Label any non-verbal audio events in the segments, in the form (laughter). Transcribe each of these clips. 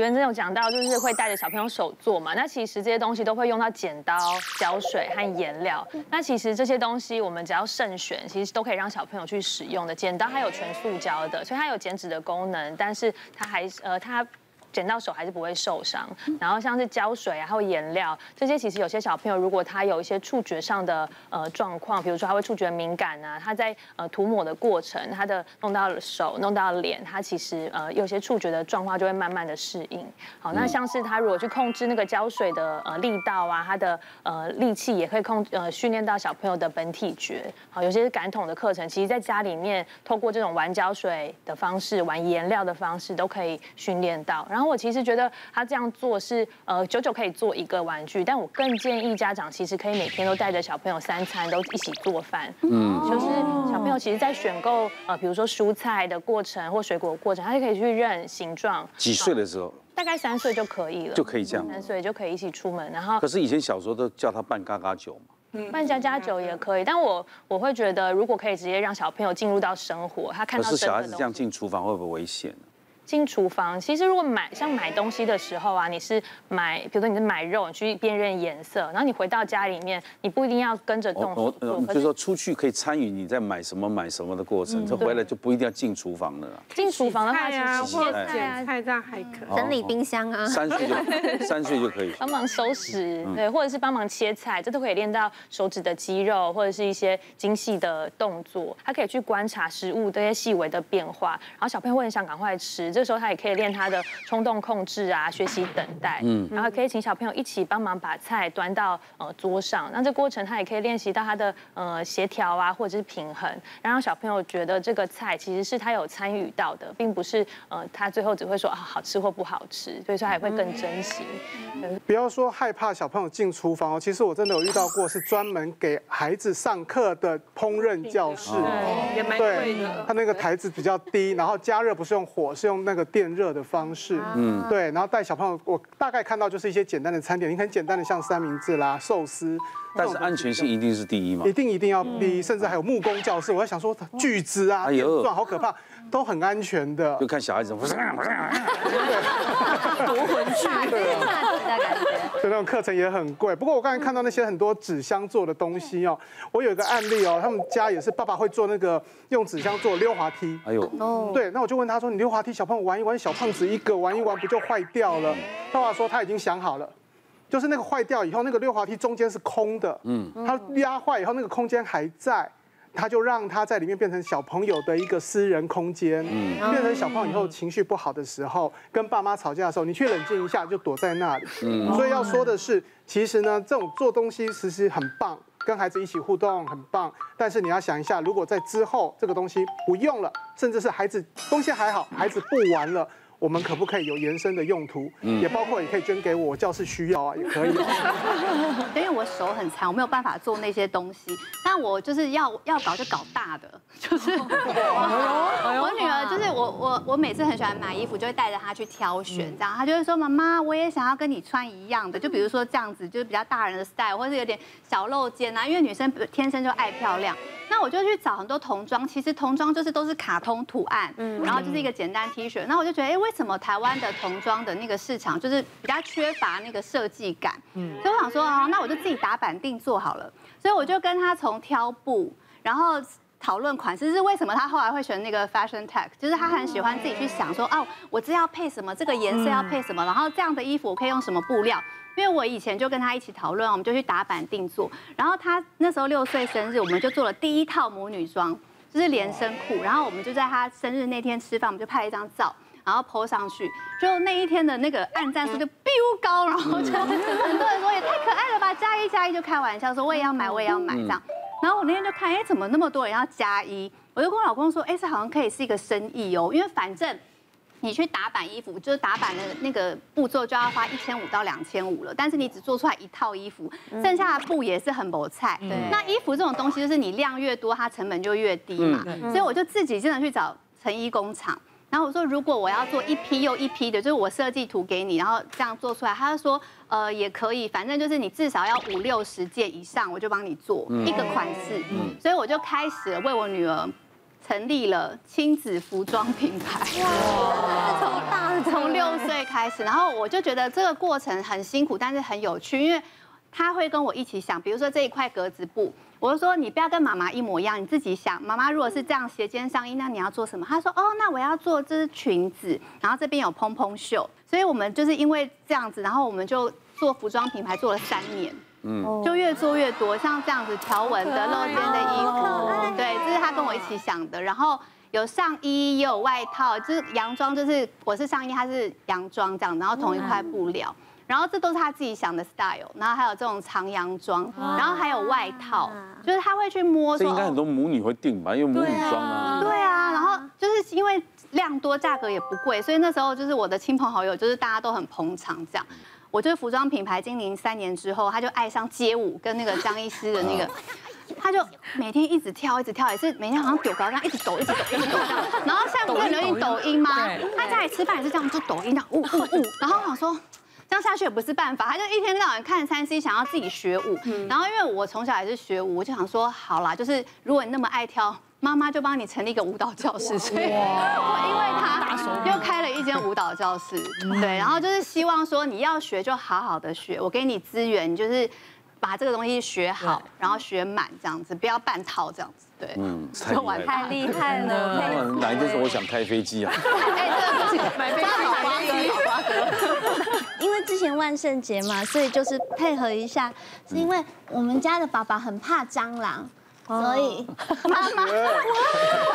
原真有讲到，就是会带着小朋友手做嘛。那其实这些东西都会用到剪刀、胶水和颜料。那其实这些东西我们只要慎选，其实都可以让小朋友去使用的。剪刀它有全塑胶的，所以它有剪纸的功能，但是它还呃它。剪到手还是不会受伤，然后像是胶水啊，还有颜料这些，其实有些小朋友如果他有一些触觉上的呃状况，比如说他会触觉敏感啊，他在呃涂抹的过程，他的弄到了手，弄到脸，他其实呃有些触觉的状况就会慢慢的适应。好，那像是他如果去控制那个胶水的呃力道啊，他的呃力气也可以控呃训练到小朋友的本体觉。好，有些是感统的课程，其实在家里面透过这种玩胶水的方式，玩颜料的方式都可以训练到，然后。我其实觉得他这样做是呃久久可以做一个玩具，但我更建议家长其实可以每天都带着小朋友三餐都一起做饭，嗯，就是小朋友其实在选购呃比如说蔬菜的过程或水果的过程，他就可以去认形状。几岁的时候？大概三岁就可以了，就可以这样。三岁就可以一起出门，然后。可是以前小时候都叫他扮嘎嘎酒嘛，嗯，扮家家酒也可以，但我我会觉得如果可以直接让小朋友进入到生活，他看到。可是小孩子这样进厨房会不会危险呢？进厨房，其实如果买像买东西的时候啊，你是买，比如说你是买肉，你去辨认颜色，然后你回到家里面，你不一定要跟着动手做。就是说出去可以参与你在买什么买什么的过程，这、嗯、回来就不一定要进厨房了。进厨房的话，其实切菜啊、菜这样还可以，整理冰箱啊，三岁就 (laughs) 三岁就可以帮忙收拾，对，或者是帮忙切菜，这都可以练到手指的肌肉或者是一些精细的动作。他可以去观察食物这些细微的变化，然后小朋友会很想赶快吃。这时候他也可以练他的冲动控制啊，学习等待，嗯，然后可以请小朋友一起帮忙把菜端到呃桌上。那这过程他也可以练习到他的呃协调啊，或者是平衡，让小朋友觉得这个菜其实是他有参与到的，并不是呃他最后只会说啊好吃或不好吃，所以说他也会更珍惜。不要说害怕小朋友进厨房哦，其实我真的有遇到过是专门给孩子上课的烹饪教室，也蛮贵的。他那个台子比较低，然后加热不是用火，是用那个电。热的方式，嗯，对，然后带小朋友，我大概看到就是一些简单的餐点，你很简单的像三明治啦、寿司，但是安全性一定是第一嘛，一定一定要第一，甚至还有木工教室，我在想说巨资啊，哎呦，好可怕，都很安全的，就看小孩子不是，对，夺魂锯，对，那种课程也很贵。不过我刚才看到那些很多纸箱做的东西哦，我有一个案例哦，他们家也是爸爸会做那个用纸箱做溜滑梯，哎呦，对，那我就问他说，你溜滑梯小朋友玩一玩。小胖子一个玩一玩不就坏掉了？爸爸说他已经想好了，就是那个坏掉以后，那个溜滑梯中间是空的，嗯，他压坏以后那个空间还在，他就让他在里面变成小朋友的一个私人空间，嗯，变成小朋友以后情绪不好的时候，跟爸妈吵架的时候，你去冷静一下就躲在那里，嗯，所以要说的是，其实呢，这种做东西其实很棒。跟孩子一起互动很棒，但是你要想一下，如果在之后这个东西不用了，甚至是孩子东西还好，孩子不玩了。我们可不可以有延伸的用途？嗯，也包括也可以捐给我，教室需要啊，(laughs) 也可以。因为我手很残，我没有办法做那些东西。但我就是要要搞就搞大的，(laughs) 就是我女儿，就是我我我每次很喜欢买衣服，就会带着她去挑选，这样她就会说：“妈妈，我也想要跟你穿一样的。”就比如说这样子，就是比较大人的 style，或是有点小露肩啊，因为女生天生就爱漂亮。那我就去找很多童装，其实童装就是都是卡通图案，嗯，然后就是一个简单 T 恤。那我就觉得，哎，为什么台湾的童装的那个市场就是比较缺乏那个设计感？嗯，所以我想说，哦，那我就自己打板定做好了。所以我就跟他从挑布，然后讨论款式，是为什么他后来会选那个 Fashion Tech，就是他很喜欢自己去想说，哦，我这要配什么，这个颜色要配什么，然后这样的衣服我可以用什么布料。因为我以前就跟他一起讨论，我们就去打版定做。然后他那时候六岁生日，我们就做了第一套母女装，就是连身裤。然后我们就在他生日那天吃饭，我们就拍了一张照，然后 po 上去。就那一天的那个按赞数就 biu 高，然后就很多人说也太可爱了吧，加一加一就开玩笑说我也要买，我也要买这样。然后我那天就看，哎，怎么那么多人要加一？我就跟我老公说，哎，这好像可以是一个生意哦，因为反正。你去打版衣服，就是打版的那个步骤就要花一千五到两千五了，但是你只做出来一套衣服，剩下的布也是很薄菜。对，那衣服这种东西就是你量越多，它成本就越低嘛。所以我就自己真的去找成衣工厂，然后我说如果我要做一批又一批的，就是我设计图给你，然后这样做出来，他就说呃也可以，反正就是你至少要五六十件以上，我就帮你做一个款式。所以我就开始为我女儿。成立了亲子服装品牌。哇！从大从六岁开始，然后我就觉得这个过程很辛苦，但是很有趣，因为他会跟我一起想，比如说这一块格子布。我就说你不要跟妈妈一模一样，你自己想。妈妈如果是这样斜肩上衣，那你要做什么？他说哦，那我要做这是裙子，然后这边有蓬蓬袖。所以我们就是因为这样子，然后我们就做服装品牌做了三年，嗯，就越做越多，像这样子条纹的露肩的衣服，对，这是他跟我一起想的。然后有上衣也有外套，就是洋装，就是我是上衣，他是洋装这样，然后同一块布料。然后这都是他自己想的 style，然后还有这种长洋装，然后还有外套，就是他会去摸。这应该很多母女会订吧，因为母女装啊。对啊，然后就是因为量多，价格也不贵，所以那时候就是我的亲朋好友，就是大家都很捧场这样。我就是服装品牌经营三年之后，他就爱上街舞，跟那个张医师的那个，(laughs) 他就每天一直跳，一直跳，也是每天好像丢高，这样一直抖，一直抖，一直抖这样。然后现在不是流行抖音吗？他家里吃饭也是这样，就抖音这样，呜呜呜。然后我想说。这样下去也不是办法，他就一天到晚看三 C，想要自己学舞。然后因为我从小也是学舞，我就想说，好啦，就是如果你那么爱跳，妈妈就帮你成立一个舞蹈教室。所以，因为他又开了一间舞蹈教室，(laughs) 对，然后就是希望说你要学就好好的学，我给你资源，你就是把这个东西学好，然后学满这样子，不要半套这样子。对，嗯，太厉害了，太厉害了。哪一天是我想开飞机啊？哎，对不起，买飞机，买飞机，因为之前万圣节嘛，所以就是配合一下，是因为我们家的爸爸很怕蟑螂，所以妈妈很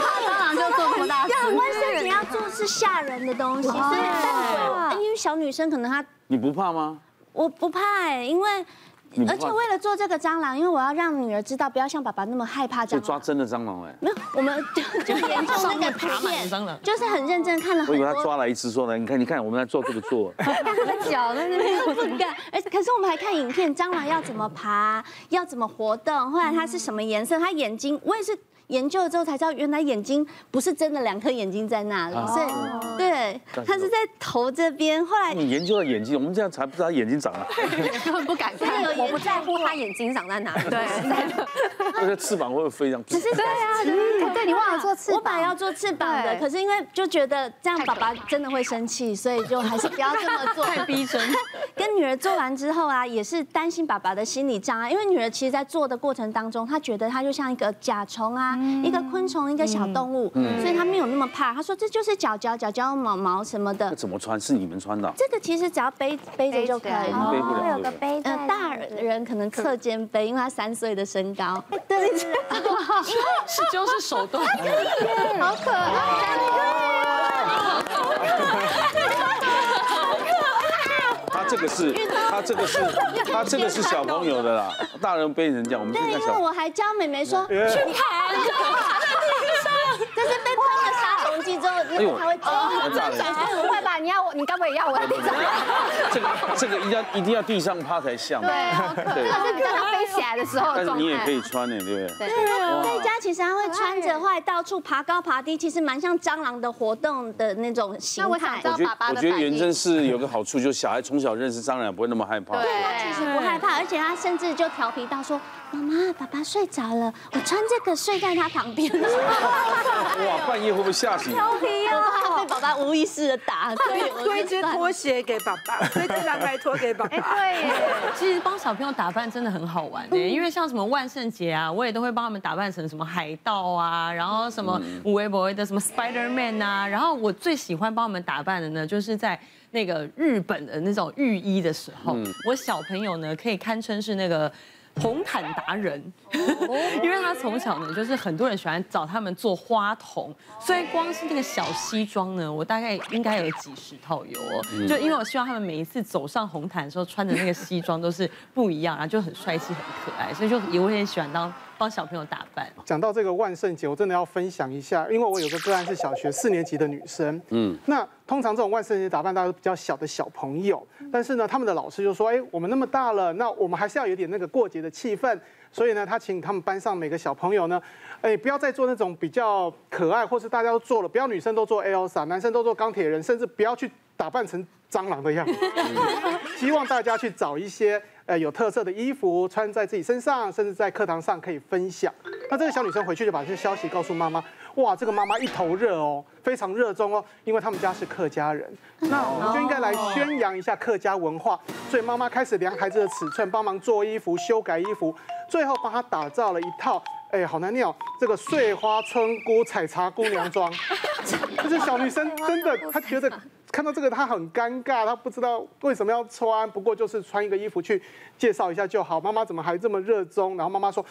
怕蟑螂就做这么大事。万圣节要做是吓人的东西，所以但是因为小女生可能她你不怕吗？我不怕哎，因为。而且为了做这个蟑螂，因为我要让女儿知道，不要像爸爸那么害怕蟑螂。抓真的蟑螂哎？没有，我们 (laughs) 就就研究那个图片，就是很认真看了很多。我以为他抓了一只说呢，你看你看，我们在做这个做。看他脚在那边不敢，而可是我们还看影片，蟑螂要怎么爬，要怎么活动，后来它是什么颜色，它眼睛，我也是。研究了之后才知道，原来眼睛不是真的两颗眼睛在那里，所以对，它是在头这边。后来你研究了眼睛，我们这样才不知道眼睛长了，根 (laughs) 本不敢看。我不在乎他眼睛长在哪里。对，(laughs) 而且翅膀会不会飞这样？只是对啊，对，你忘了做翅膀。我本来要做翅膀的，可是因为就觉得这样爸爸真的会生气，所以就还是不要这么做。太逼真。(laughs) 跟女儿做完之后啊，也是担心爸爸的心理障碍，因为女儿其实在做的过程当中，她觉得她就像一个甲虫啊。一个昆虫，一个小动物，所以她没有那么怕。她说这就是脚脚脚脚毛毛什么的。怎么穿？是你们穿的？这个其实只要背背着就可以。背不了。会有个背带。大人可能侧肩背，因为他三岁的身高。对，是就是手动。(laughs) 好可爱。他这个是，他这个是，他这个是小朋友的啦，大人背人家，我们对，因为我还教妹妹说 (laughs) 去爬，就爬在地上，但是被喷了杀虫剂之后，因为他会哦，真的，不会吧？你要我，你该不会也要我在地上？这个这个一定要一定要地上趴才像，对，这个是等它飞起来的时候。但是你也可以穿呢，对不对？对啊，在家其实他会穿着，会到处爬高爬低，其实蛮像蟑螂的活动的那种形态。我想知道爸爸的我觉得元真是有个好处，就是小孩从小。认识蟑螂不会那么害怕，对，他其实不害怕，而且他甚至就调皮到说：“妈妈，爸爸睡着了，我穿这个睡在他旁边。(laughs) ”哇，半夜会不会吓醒？调皮哦，被爸爸无意识的打，推一只拖鞋给爸爸，(laughs) 推只蓝白拖给爸爸。对，(laughs) 其实帮小朋友打扮真的很好玩的，因为像什么万圣节啊，我也都会帮他们打扮成什么海盗啊，然后什么五维博的什么 Spider Man 啊，然后我最喜欢帮他们打扮的呢，就是在。那个日本的那种浴衣的时候，我小朋友呢可以堪称是那个红毯达人，(laughs) 因为他从小呢就是很多人喜欢找他们做花童，所以光是那个小西装呢，我大概应该有几十套有哦。就因为我希望他们每一次走上红毯的时候穿的那个西装都是不一样，然后就很帅气、很可爱，所以就也会很喜欢当。帮小朋友打扮。讲到这个万圣节，我真的要分享一下，因为我有个个案是小学四年级的女生。嗯，那通常这种万圣节打扮，大家都比较小的小朋友，但是呢，他们的老师就说：“哎，我们那么大了，那我们还是要有点那个过节的气氛。”所以呢，他请他们班上每个小朋友呢，哎，不要再做那种比较可爱，或是大家都做了，不要女生都做 Elsa，男生都做钢铁人，甚至不要去打扮成蟑螂的样子。(laughs) 希望大家去找一些。呃，有特色的衣服穿在自己身上，甚至在课堂上可以分享。那这个小女生回去就把这些消息告诉妈妈。哇，这个妈妈一头热哦，非常热衷哦，因为他们家是客家人，那我们就应该来宣扬一下客家文化。所以妈妈开始量孩子的尺寸，帮忙做衣服、修改衣服，最后帮他打造了一套，哎，好难念哦，这个碎花村姑采茶姑娘装。(laughs) 可是小女生真的，她觉得。看到这个，他很尴尬，他不知道为什么要穿，不过就是穿一个衣服去介绍一下就好。妈妈怎么还这么热衷？然后妈妈说：“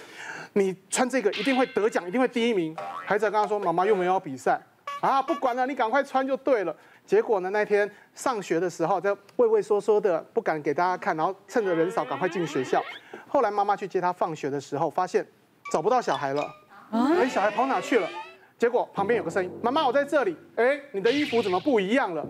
你穿这个一定会得奖，一定会第一名。”孩子跟他说：“妈妈又没有比赛啊，不管了，你赶快穿就对了。”结果呢，那天上学的时候，在畏畏缩缩的，不敢给大家看，然后趁着人少赶快进学校。后来妈妈去接他放学的时候，发现找不到小孩了，哎，小孩跑哪去了？结果旁边有个声音：“妈妈，我在这里。”哎，你的衣服怎么不一样了？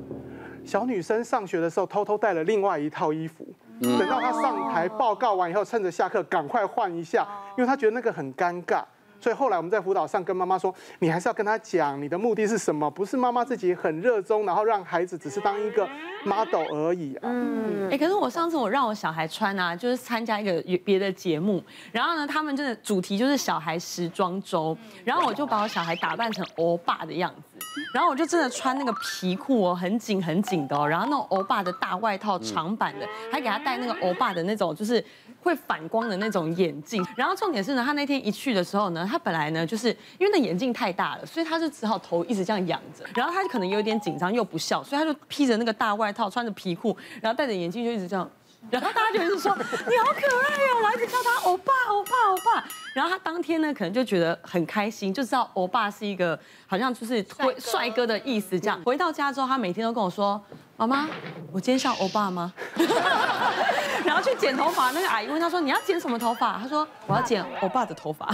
小女生上学的时候偷偷带了另外一套衣服，等到她上台报告完以后，趁着下课赶快换一下，因为她觉得那个很尴尬。所以后来我们在辅导上跟妈妈说，你还是要跟他讲你的目的是什么，不是妈妈自己很热衷，然后让孩子只是当一个 model 而已啊。嗯，哎，可是我上次我让我小孩穿啊，就是参加一个别的节目，然后呢，他们真的主题就是小孩时装周，然后我就把我小孩打扮成欧巴的样子，然后我就真的穿那个皮裤哦，很紧很紧的哦，然后那种欧巴的大外套长版的，还给他戴那个欧巴的那种就是。会反光的那种眼镜，然后重点是呢，他那天一去的时候呢，他本来呢就是因为那眼镜太大了，所以他就只好头一直这样仰着，然后他就可能有点紧张又不笑，所以他就披着那个大外套，穿着皮裤，然后戴着眼镜就一直这样，然后大家就一直说你好可爱哦，我还一直叫他欧巴欧巴欧巴，然后他当天呢可能就觉得很开心，就知道欧巴是一个好像就是帅哥的意思这样。回到家之后，他每天都跟我说。妈妈，我今天像欧巴吗？(laughs) 然后去剪头发，那个阿姨问他说：“你要剪什么头发？”他说：“我要剪欧巴的头发。(laughs) ”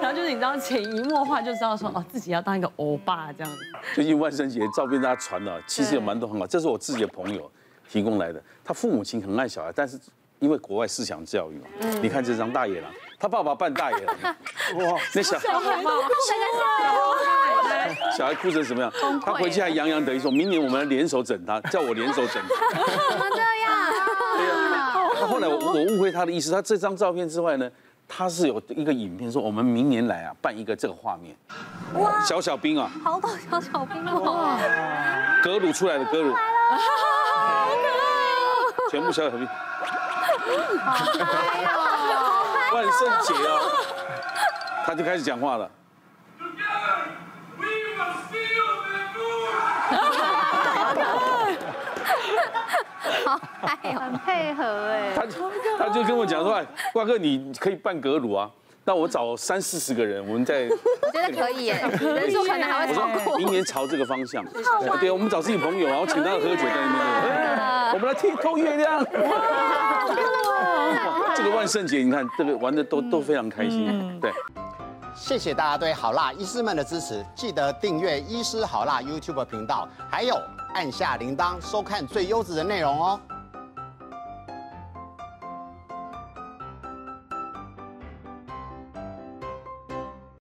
然后就是你知道潜移默化就知道说哦，自己要当一个欧巴这样子。最近万圣节照片大家传了，其实有蛮多很好。这是我自己的朋友提供来的，他父母亲很爱小孩，但是因为国外思想教育嘛，你看这张大野狼，他爸爸扮大野狼，(laughs) 哇，那小孩都哭了。小孩哭成什么？样？他回去还洋洋得意说：“明年我们来联手整他，叫我联手整他。”怎么？这样？对呀。他后来我我误会他的意思，他这张照片之外呢，他是有一个影片说我们明年来啊办一个这个画面。哇！小小兵啊，好多小小兵哦。格鲁出来的格鲁。全部小小兵。好嗨哦！万圣节哦，他就开始讲话了。好爱，很配合哎。他他就跟我讲说，哎，瓜哥你可以扮格鲁啊，那我找三四十个人，我们在。我觉得可以耶，(laughs) 人数可能还会超过。明年朝这个方向。对，我们找自己朋友，然后请他喝酒在那边。我们来听偷月亮。(laughs) 这个万圣节，你看这个玩的都都非常开心，对。谢谢大家对好辣医师们的支持，记得订阅医师好辣 YouTube 频道，还有按下铃铛收看最优质的内容哦。